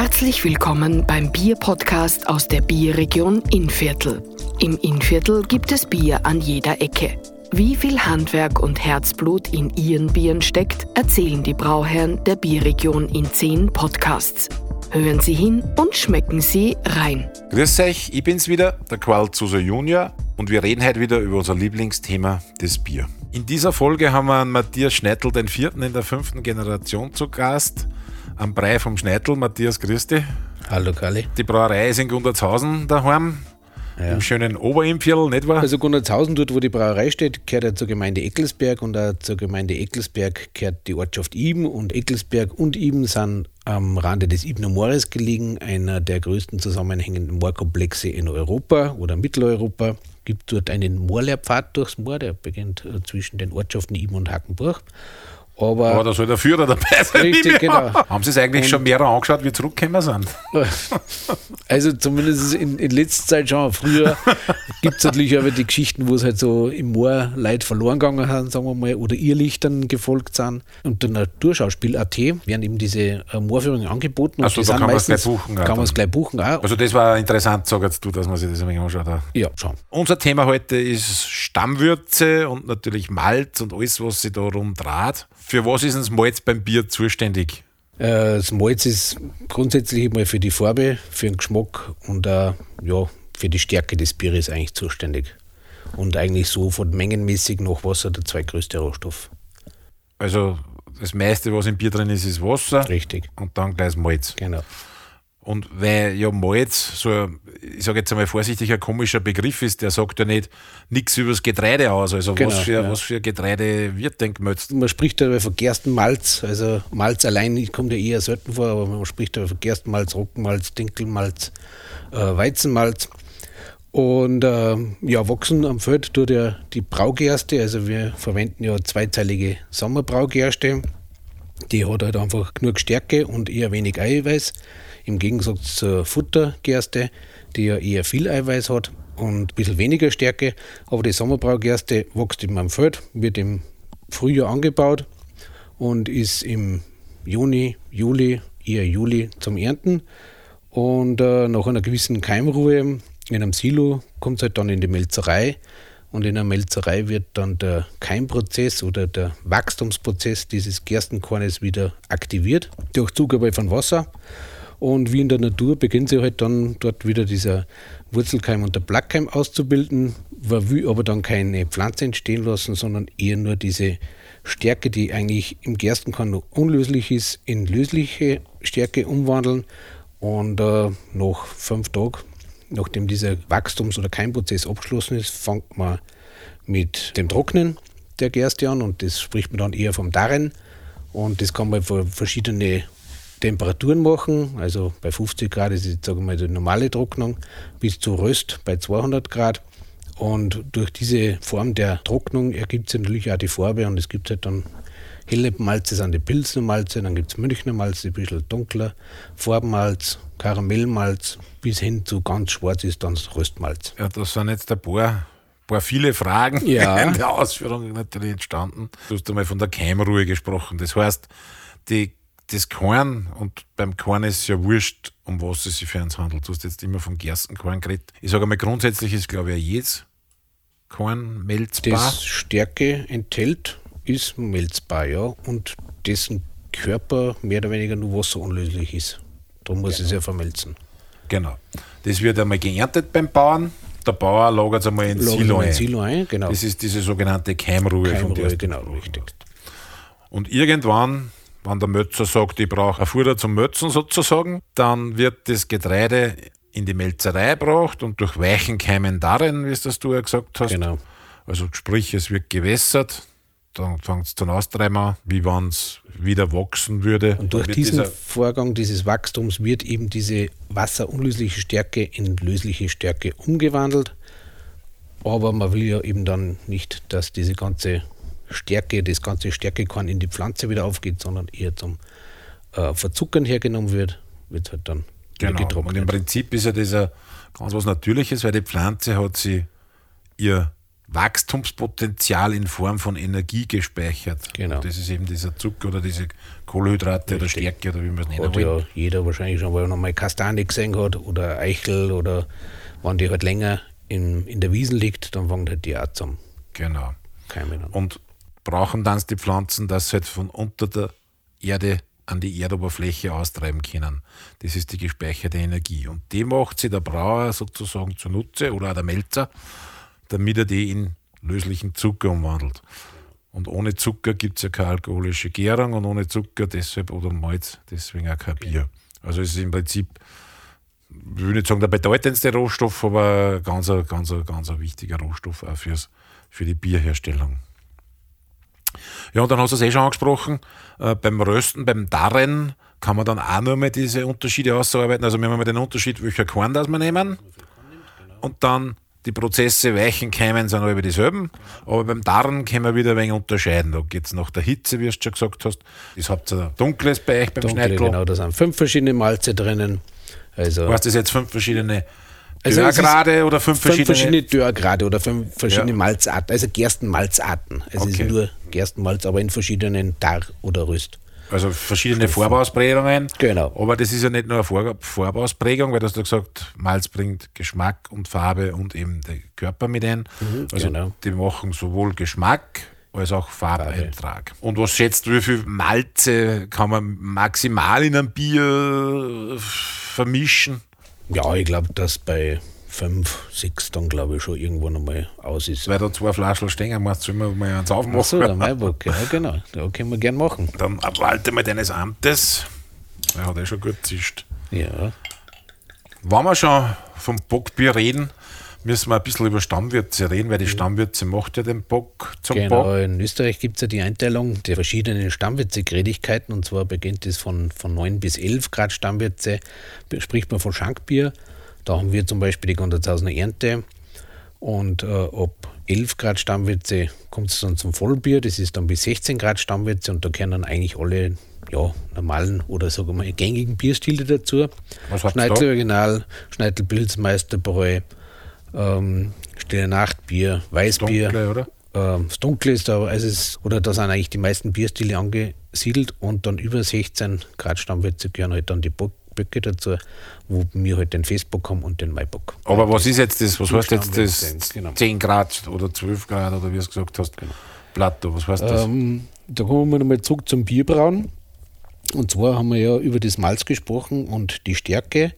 Herzlich willkommen beim Bier-Podcast aus der Bierregion Innviertel. Im Innviertel gibt es Bier an jeder Ecke. Wie viel Handwerk und Herzblut in ihren Bieren steckt, erzählen die Brauherren der Bierregion in zehn Podcasts. Hören Sie hin und schmecken Sie rein. Grüß euch, ich bin's wieder, der Qual Zuser Junior und wir reden heute wieder über unser Lieblingsthema, das Bier. In dieser Folge haben wir einen Matthias Schneitel, den vierten in der fünften Generation zu Gast. Am Brei vom Schneitel, Matthias Christi. Hallo Kali. Die Brauerei ist in Gundertshausen daheim. Ja. Im schönen Oberimpfjell, nicht wahr? Also Gundertshausen, dort wo die Brauerei steht, gehört ja zur Gemeinde Eckelsberg und auch zur Gemeinde Eckelsberg gehört die Ortschaft Iben und Eckelsberg und Iben sind am Rande des Ibner Moores gelegen, einer der größten zusammenhängenden Moorkomplexe in Europa oder Mitteleuropa. Gibt dort einen Moorlehrpfad durchs Moor, der beginnt äh, zwischen den Ortschaften Iben und Hackenburg. Aber, Aber da soll der Führer dabei sein. Richtig, genau. Haben Sie es eigentlich und schon mehrere angeschaut, wie zurückgekommen sind? Also zumindest in, in letzter Zeit schon. Früher gibt es natürlich aber die Geschichten, wo es halt so im Moor Leute verloren gegangen sind, sagen wir mal, oder Irrlichtern gefolgt sind. Und der Naturschauspiel.at werden eben diese äh, Moorführungen angeboten. Also da kann man es gleich buchen. Kann man es gleich buchen auch. Also das war interessant, sagst du, dass man sich das ein wenig anschaut. Ja, schon. Unser Thema heute ist Stammwürze und natürlich Malz und alles, was sich darum draht. Für was ist das Malz beim Bier zuständig? Äh, das Malz ist grundsätzlich mal für die Farbe, für den Geschmack und auch ja, für die Stärke des Bieres eigentlich zuständig. Und eigentlich so von mengenmäßig noch Wasser der zweitgrößte Rohstoff. Also das meiste, was im Bier drin ist, ist Wasser. Richtig. Und dann gleich das Malz. Genau. Und weil ja Malz so, ein, ich sage jetzt einmal vorsichtig, ein komischer Begriff ist, der sagt ja nicht nichts über das Getreide aus. Also genau, was, für, ja. was für Getreide wird denn gemölzt? Man spricht ja von Gerstenmalz. Also Malz allein kommt ja eher selten vor, aber man spricht ja von Gerstenmalz, Roggenmalz, Dinkelmalz, äh, Weizenmalz. Und äh, ja, wachsen am Feld tut ja die Braugerste. Also wir verwenden ja zweizeilige Sommerbraugerste. Die hat halt einfach genug Stärke und eher wenig Eiweiß. Im Gegensatz zur Futtergerste, die ja eher viel Eiweiß hat und ein bisschen weniger Stärke. Aber die Sommerbraugerste wächst in meinem Feld, wird im Frühjahr angebaut und ist im Juni, Juli, eher Juli zum Ernten. Und äh, nach einer gewissen Keimruhe in einem Silo kommt es halt dann in die Melzerei. Und in der Melzerei wird dann der Keimprozess oder der Wachstumsprozess dieses Gerstenkornes wieder aktiviert durch Zugabe von Wasser. Und wie in der Natur beginnt sie halt dann dort wieder dieser Wurzelkeim und der Blattkeim auszubilden, will aber dann keine Pflanze entstehen lassen, sondern eher nur diese Stärke, die eigentlich im Gerstenkorn noch unlöslich ist, in lösliche Stärke umwandeln. Und äh, nach fünf Tagen, nachdem dieser Wachstums- oder Keimprozess abgeschlossen ist, fängt man mit dem Trocknen der Gerste an und das spricht man dann eher vom Darren. Und das kann man für verschiedene Temperaturen machen, also bei 50 Grad ist jetzt sagen wir mal die normale Trocknung, bis zu Röst bei 200 Grad. Und durch diese Form der Trocknung ergibt sich natürlich auch die Farbe und es gibt halt dann helle Malze, sind die Pilsner Malze, dann gibt es Münchner Malze, ein bisschen dunkler, Farbenmalz, Karamellmalz, bis hin zu ganz schwarz ist dann das Röstmalz. Ja, das sind jetzt ein paar paar viele Fragen ja. in der Ausführung natürlich entstanden. Du hast einmal von der Keimruhe gesprochen. Das heißt, die das Korn, und beim Korn ist es ja wurscht, um was es sich für uns handelt. Du hast jetzt immer vom Gerstenkorn geredet. Ich sage einmal, grundsätzlich ist, glaube ich, jedes Korn melzbar. Das Stärke enthält, ist melzbar, ja. Und dessen Körper mehr oder weniger nur wasserunlöslich ist. Darum muss genau. es ja vermelzen. Genau. Das wird einmal geerntet beim Bauern. Der Bauer lagert es einmal in Silo ein. Silo ein genau. Das ist diese sogenannte Keimruhe, Keimruhe von der genau, richtig. Und irgendwann wenn der Mötzer sagt, ich brauche ein Futter zum Mötzen sozusagen, dann wird das Getreide in die Melzerei gebracht und durch Weichen keimen darin, wie es das du ja gesagt hast. Genau. Also sprich, es wird gewässert, dann fängt es zum Austreiben wie wenn es wieder wachsen würde. Und durch diesen Vorgang dieses Wachstums wird eben diese wasserunlösliche Stärke in lösliche Stärke umgewandelt. Aber man will ja eben dann nicht, dass diese ganze Stärke, das ganze Stärkekorn in die Pflanze wieder aufgeht, sondern eher zum äh, Verzuckern hergenommen wird, wird halt dann genau. getrocknet. Und im Prinzip ist ja das ganz was Natürliches, weil die Pflanze hat sie ihr Wachstumspotenzial in Form von Energie gespeichert. Genau. Und das ist eben dieser Zucker oder diese Kohlenhydrate oder. Stärke oder wie man es nennen Hat will. ja jeder wahrscheinlich schon, weil er noch mal Kastanie gesehen hat oder Eichel oder wenn die halt länger in, in der Wiesen liegt, dann fängt halt die auch zum Genau. Keimen an. Und brauchen dann die Pflanzen, dass sie halt von unter der Erde an die Erdoberfläche austreiben können. Das ist die gespeicherte Energie. Und die macht sich der Brauer sozusagen zunutze oder auch der Melzer, damit er die in löslichen Zucker umwandelt. Und ohne Zucker gibt es ja keine alkoholische Gärung und ohne Zucker deshalb oder Malz deswegen auch kein Bier. Also es ist im Prinzip, ich will nicht sagen der bedeutendste Rohstoff, aber ganz, ganz, ganz ein wichtiger Rohstoff auch fürs, für die Bierherstellung. Ja, und dann hast du es eh schon angesprochen, äh, beim Rösten, beim Darren kann man dann auch nur mal diese Unterschiede ausarbeiten. Also wir haben mal den Unterschied, welcher Korn das wir nehmen. Und dann die Prozesse, Weichen, Keimen sind alle dieselben. Aber beim Darren können wir wieder ein wenig unterscheiden. Da geht es nach der Hitze, wie du schon gesagt hast. Das habt ihr dunkles bei euch beim Dunkle, Schneidl. genau, da sind fünf verschiedene Malze drinnen. Also Heißt das jetzt fünf verschiedene Also Dörrgrade oder fünf fünf verschiedene? verschiedene Dörrgrade oder fünf verschiedene Ja. Malzarten, also Gerstenmalzarten. Also es Okay. ist nur Gerstenmalz, aber in verschiedenen Dar- oder Röst. Also verschiedene Farbausprägungen. Genau. Aber das ist ja nicht nur eine Vor- Farbausprägung, weil du hast ja gesagt, Malz bringt Geschmack und Farbe und eben den Körper mit ein. also genau. die machen sowohl Geschmack als auch Farbeintrag. Und was schätzt du, wie viel Malze kann man maximal in einem Bier vermischen? Ja, ich glaube, dass bei fünf, sechs dann glaube ich schon irgendwo nochmal aus ist. Weil da zwei Flaschen stehen, musst du immer mal eins aufmachen. Achso, der Maibock, ja genau. Da können wir gern machen. Dann abwalte mal deines Amtes. Er hat eh schon gut zischt. Ja. Wenn wir schon vom Bockbier reden, müssen wir ein bisschen über Stammwürze reden, weil die Stammwürze macht ja den Bock zum Genau, Bock. in Österreich gibt es ja die Einteilung der verschiedenen Stammwürzegradigkeiten und zwar beginnt es von, von 9 bis 11 Grad Stammwürze, spricht man von Schankbier. Da haben wir zum Beispiel die Gundertshausener Ernte und äh, ab 11 Grad Stammwürze kommt es dann zum Vollbier, das ist dann bis 16 Grad Stammwürze und da gehören dann eigentlich alle ja, normalen oder sagen wir mal gängigen Bierstile dazu. Was Schneidl? Original, Schneidl Pilz, Meisterbräu, ähm, Stille Nacht Bier, Weißbier. Dunkle, oder? Ähm, das Dunkle ist da, also es, oder da sind eigentlich die meisten Bierstile angesiedelt und dann über 16 Grad Stammwürze gehören halt dann die Bock, Böcke dazu, wo wir halt den Festbock haben und den Maibock. Aber was ist jetzt das? Was heißt jetzt das genau. 10 Grad oder 12 Grad oder wie du es gesagt hast? Plateau, was heißt das? Ähm, da kommen wir nochmal zurück zum Bierbrauen. Und zwar haben wir ja über das Malz gesprochen und die Stärke.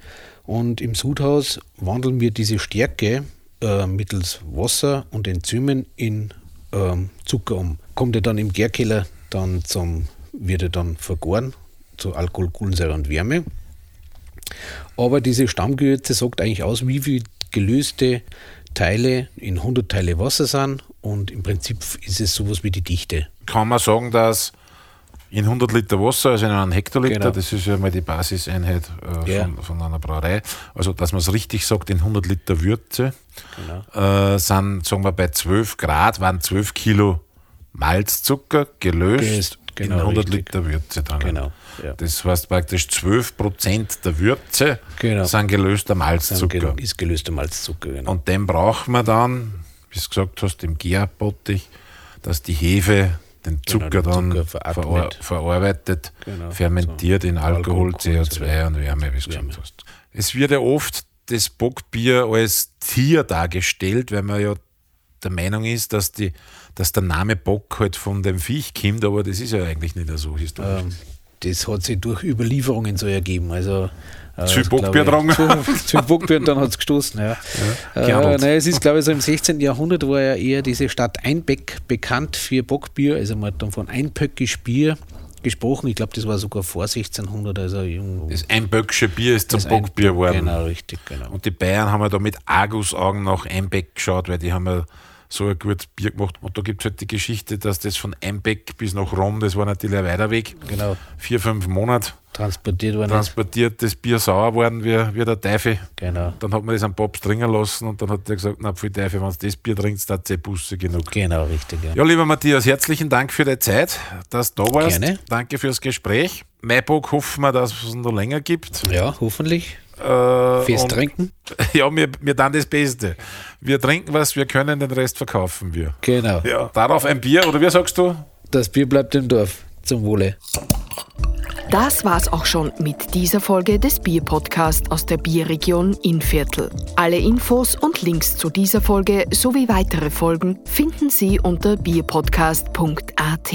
Und im Sudhaus wandeln wir diese Stärke äh, mittels Wasser und Enzymen in ähm, Zucker um. Kommt ja dann im Gärkeller dann zum, wird er dann vergoren zu Alkohol, Kohlensäure und Wärme. Aber diese Stammgewürze sagt eigentlich aus, wie viel gelöste Teile in 100 Teile Wasser sind und im Prinzip ist es sowas wie die Dichte. Kann man sagen, dass in 100 Liter Wasser, also in einem Hektoliter, Genau. das ist ja mal die Basiseinheit äh, Ja. von, von einer Brauerei, also dass man es richtig sagt, in 100 Liter Würze Genau. äh, sind, sagen wir, bei 12 Grad waren 12 Kilo Malzzucker gelöst Gelöst, genau, in 100 richtig. Liter Würze drin. Genau, ja. Das heißt praktisch 12 Prozent der Würze Genau. sind gelöster Malzzucker. ist gelöster Malzzucker. Genau. Und den braucht man dann, wie du gesagt hast, im Gärbottich, dass die Hefe den Genau, Zucker den dann Zucker verar verarbeitet, Genau, fermentiert in Alkohol, Alkohol, CO2 und Wärme, wie du gesagt hast. Es wird ja oft das Bockbier als Tier dargestellt, weil man ja der Meinung ist, dass, die, dass der Name Bock halt von dem Viech kommt, aber das ist ja eigentlich nicht so historisch. Ähm, das hat sich durch Überlieferungen so ergeben. Also, äh, Zu Bockbier getrunken. Zu, Bockbier und dann hat es gestoßen. Ja. Äh, gehandelt. nein, es ist, glaube ich, so im 16. Jahrhundert war ja eher diese Stadt Einbeck bekannt für Bockbier. Also man hat dann von Einpöckisch Bier gesprochen. Ich glaube, das war sogar vor 1600. Also irgendwo. Das Einböcksche Bier ist zum Bockbier geworden. Genau, richtig, genau. Und die Bayern haben ja da mit Argusaugen nach Einbeck geschaut, weil die haben ja so ein gutes Bier gemacht. Und da gibt es halt die Geschichte, dass das von Einbeck bis nach Rom, das war natürlich ein weiter Weg, Genau. vier, fünf Monate Transportiert worden transportiert, das Bier sauer worden wie, wie der Teufel. Genau. Dann hat man das am Papst dringen lassen und dann hat der gesagt, na, viel Teufel, wenn du das Bier trinkst, dann hat Busse genug. Genau, richtig. Ja. Ja, lieber Matthias, herzlichen Dank für deine Zeit, dass du da warst. Gerne. Danke fürs Gespräch. Maibock hoffen wir, dass es noch länger gibt. ja, hoffentlich. Äh, Fest und- trinken? Ja, wir, wir dann das Beste. Wir trinken was wir können, den Rest verkaufen wir. Genau. Ja. Darauf ein Bier, oder wie sagst du? Das Bier bleibt im Dorf. Zum Wohle. Das war's auch schon mit dieser Folge des Bier-Podcast aus der Bierregion Innviertel. Alle Infos und Links zu dieser Folge sowie weitere Folgen finden Sie unter bierpodcast.at.